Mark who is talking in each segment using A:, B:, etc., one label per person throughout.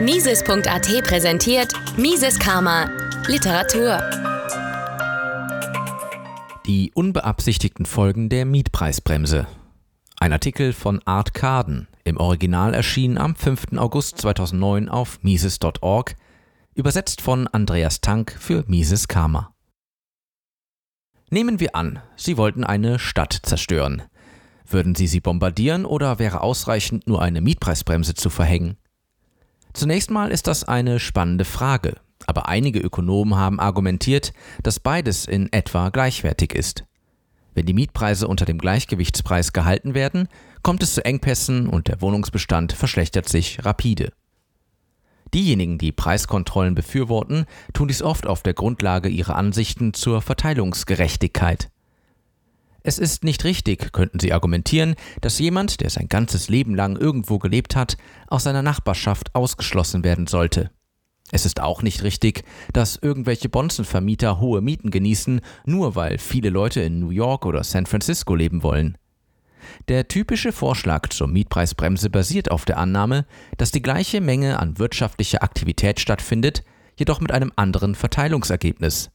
A: Mises.at präsentiert Mises Karma Literatur.
B: Die unbeabsichtigten Folgen der Mietpreisbremse. Ein Artikel von Art Carden, im Original erschienen am 5. August 2009 auf Mises.org, übersetzt von Andreas Tank für Mises Karma. Nehmen wir an, Sie wollten eine Stadt zerstören. Würden Sie sie bombardieren oder wäre ausreichend, nur eine Mietpreisbremse zu verhängen? Zunächst mal ist das eine spannende Frage, aber einige Ökonomen haben argumentiert, dass beides in etwa gleichwertig ist. Wenn die Mietpreise unter dem Gleichgewichtspreis gehalten werden, kommt es zu Engpässen und der Wohnungsbestand verschlechtert sich rapide. Diejenigen, die Preiskontrollen befürworten, tun dies oft auf der Grundlage ihrer Ansichten zur Verteilungsgerechtigkeit. Es ist nicht richtig, könnten sie argumentieren, dass jemand, der sein ganzes Leben lang irgendwo gelebt hat, aus seiner Nachbarschaft ausgeschlossen werden sollte. Es ist auch nicht richtig, dass irgendwelche Bonzenvermieter hohe Mieten genießen, nur weil viele Leute in New York oder San Francisco leben wollen. Der typische Vorschlag zur Mietpreisbremse basiert auf der Annahme, dass die gleiche Menge an wirtschaftlicher Aktivität stattfindet, jedoch mit einem anderen Verteilungsergebnis.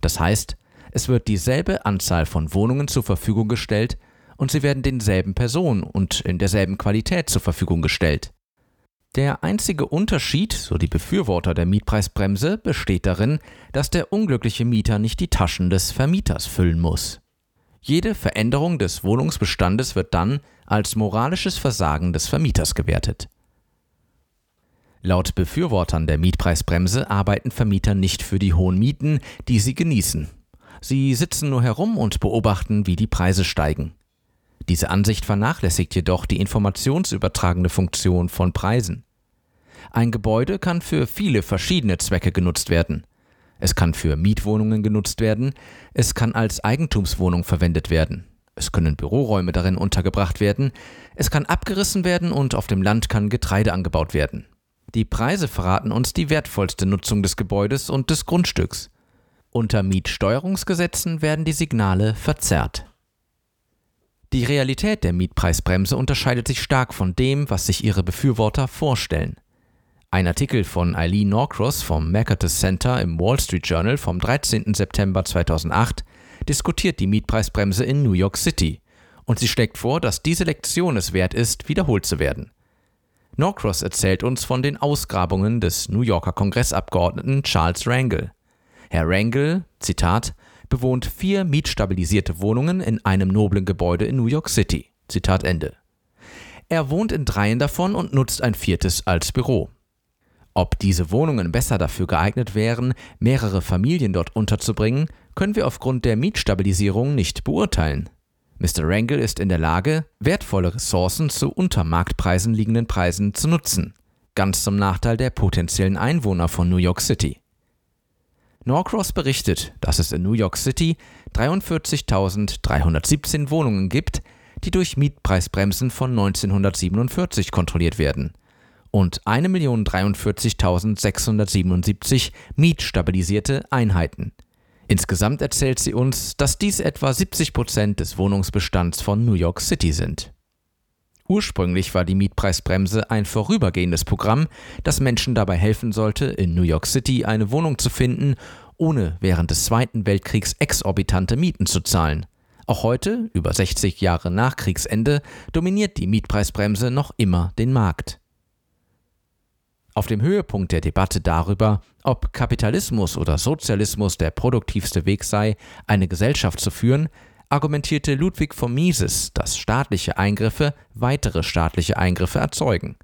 B: Das heißt, es wird dieselbe Anzahl von Wohnungen zur Verfügung gestellt und sie werden denselben Personen und in derselben Qualität zur Verfügung gestellt. Der einzige Unterschied, so die Befürworter der Mietpreisbremse, besteht darin, dass der unglückliche Mieter nicht die Taschen des Vermieters füllen muss. Jede Veränderung des Wohnungsbestandes wird dann als moralisches Versagen des Vermieters gewertet. Laut Befürwortern der Mietpreisbremse arbeiten Vermieter nicht für die hohen Mieten, die sie genießen. Sie sitzen nur herum und beobachten, wie die Preise steigen. Diese Ansicht vernachlässigt jedoch die informationsübertragende Funktion von Preisen. Ein Gebäude kann für viele verschiedene Zwecke genutzt werden. Es kann für Mietwohnungen genutzt werden, es kann als Eigentumswohnung verwendet werden, es können Büroräume darin untergebracht werden, es kann abgerissen werden und auf dem Land kann Getreide angebaut werden. Die Preise verraten uns die wertvollste Nutzung des Gebäudes und des Grundstücks. Unter Mietsteuerungsgesetzen werden die Signale verzerrt. Die Realität der Mietpreisbremse unterscheidet sich stark von dem, was sich ihre Befürworter vorstellen. Ein Artikel von Eileen Norcross vom Mercatus Center im Wall Street Journal vom 13. September 2008 diskutiert die Mietpreisbremse in New York City und sie schlägt vor, dass diese Lektion es wert ist, wiederholt zu werden. Norcross erzählt uns von den Ausgrabungen des New Yorker Kongressabgeordneten Charles Rangel. Herr Rangel, Zitat, bewohnt vier mietstabilisierte Wohnungen in einem noblen Gebäude in New York City. Zitat Ende. Er wohnt in dreien davon und nutzt ein viertes als Büro. Ob diese Wohnungen besser dafür geeignet wären, mehrere Familien dort unterzubringen, können wir aufgrund der Mietstabilisierung nicht beurteilen. Mr. Rangel ist in der Lage, wertvolle Ressourcen zu unter Marktpreisen liegenden Preisen zu nutzen, ganz zum Nachteil der potenziellen Einwohner von New York City. Norcross berichtet, dass es in New York City 43.317 Wohnungen gibt, die durch Mietpreisbremsen von 1947 kontrolliert werden und 1.043.677 mietstabilisierte Einheiten. Insgesamt erzählt sie uns, dass dies etwa 70 Prozent des Wohnungsbestands von New York City sind. Ursprünglich war die Mietpreisbremse ein vorübergehendes Programm, das Menschen dabei helfen sollte, in New York City eine Wohnung zu finden, ohne während des Zweiten Weltkriegs exorbitante Mieten zu zahlen. Auch heute, über 60 Jahre nach Kriegsende, dominiert die Mietpreisbremse noch immer den Markt. Auf dem Höhepunkt der Debatte darüber, ob Kapitalismus oder Sozialismus der produktivste Weg sei, eine Gesellschaft zu führen, argumentierte Ludwig von Mises, dass staatliche Eingriffe weitere staatliche Eingriffe erzeugen.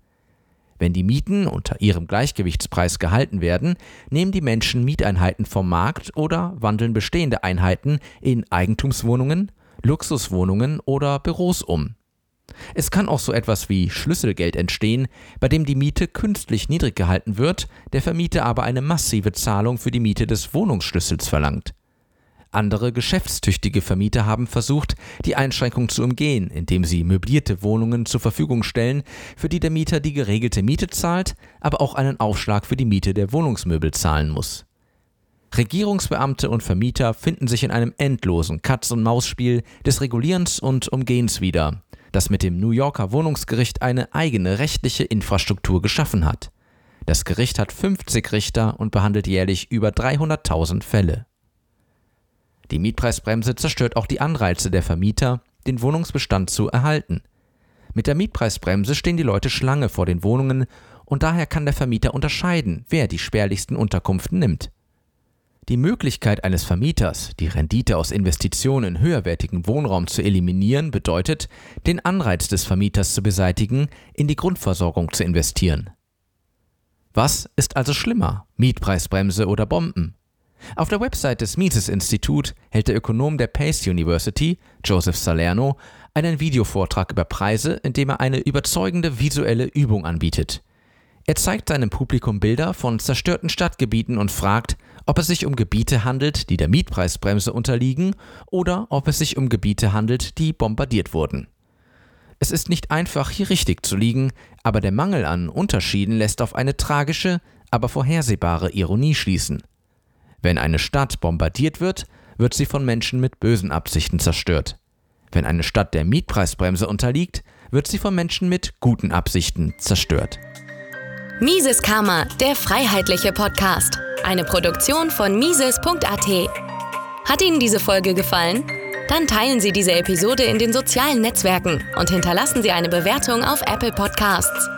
B: Wenn die Mieten unter ihrem Gleichgewichtspreis gehalten werden, nehmen die Menschen Mieteinheiten vom Markt oder wandeln bestehende Einheiten in Eigentumswohnungen, Luxuswohnungen oder Büros um. Es kann auch so etwas wie Schlüsselgeld entstehen, bei dem die Miete künstlich niedrig gehalten wird, der Vermieter aber eine massive Zahlung für die Miete des Wohnungsschlüssels verlangt. Andere geschäftstüchtige Vermieter haben versucht, die Einschränkung zu umgehen, indem sie möblierte Wohnungen zur Verfügung stellen, für die der Mieter die geregelte Miete zahlt, aber auch einen Aufschlag für die Miete der Wohnungsmöbel zahlen muss. Regierungsbeamte und Vermieter finden sich in einem endlosen Katz-und-Maus-Spiel des Regulierens und Umgehens wieder, das mit dem New Yorker Wohnungsgericht eine eigene rechtliche Infrastruktur geschaffen hat. Das Gericht hat 50 Richter und behandelt jährlich über 300.000 Fälle. Die Mietpreisbremse zerstört auch die Anreize der Vermieter, den Wohnungsbestand zu erhalten. Mit der Mietpreisbremse stehen die Leute Schlange vor den Wohnungen und daher kann der Vermieter unterscheiden, wer die spärlichsten Unterkünften nimmt. Die Möglichkeit eines Vermieters, die Rendite aus Investitionen in höherwertigen Wohnraum zu eliminieren, bedeutet, den Anreiz des Vermieters zu beseitigen, in die Grundversorgung zu investieren. Was ist also schlimmer, Mietpreisbremse oder Bomben? Auf der Website des Mises-Institut hält der Ökonom der Pace University, Joseph Salerno, einen Videovortrag über Preise, in dem er eine überzeugende visuelle Übung anbietet. Er zeigt seinem Publikum Bilder von zerstörten Stadtgebieten und fragt, ob es sich um Gebiete handelt, die der Mietpreisbremse unterliegen, oder ob es sich um Gebiete handelt, die bombardiert wurden. Es ist nicht einfach, hier richtig zu liegen, aber der Mangel an Unterschieden lässt auf eine tragische, aber vorhersehbare Ironie schließen. Wenn eine Stadt bombardiert wird, wird sie von Menschen mit bösen Absichten zerstört. Wenn eine Stadt der Mietpreisbremse unterliegt, wird sie von Menschen mit guten Absichten zerstört.
A: Mises Karma, der freiheitliche Podcast. Eine Produktion von Mises.at. Hat Ihnen diese Folge gefallen? Dann teilen Sie diese Episode in den sozialen Netzwerken und hinterlassen Sie eine Bewertung auf Apple Podcasts.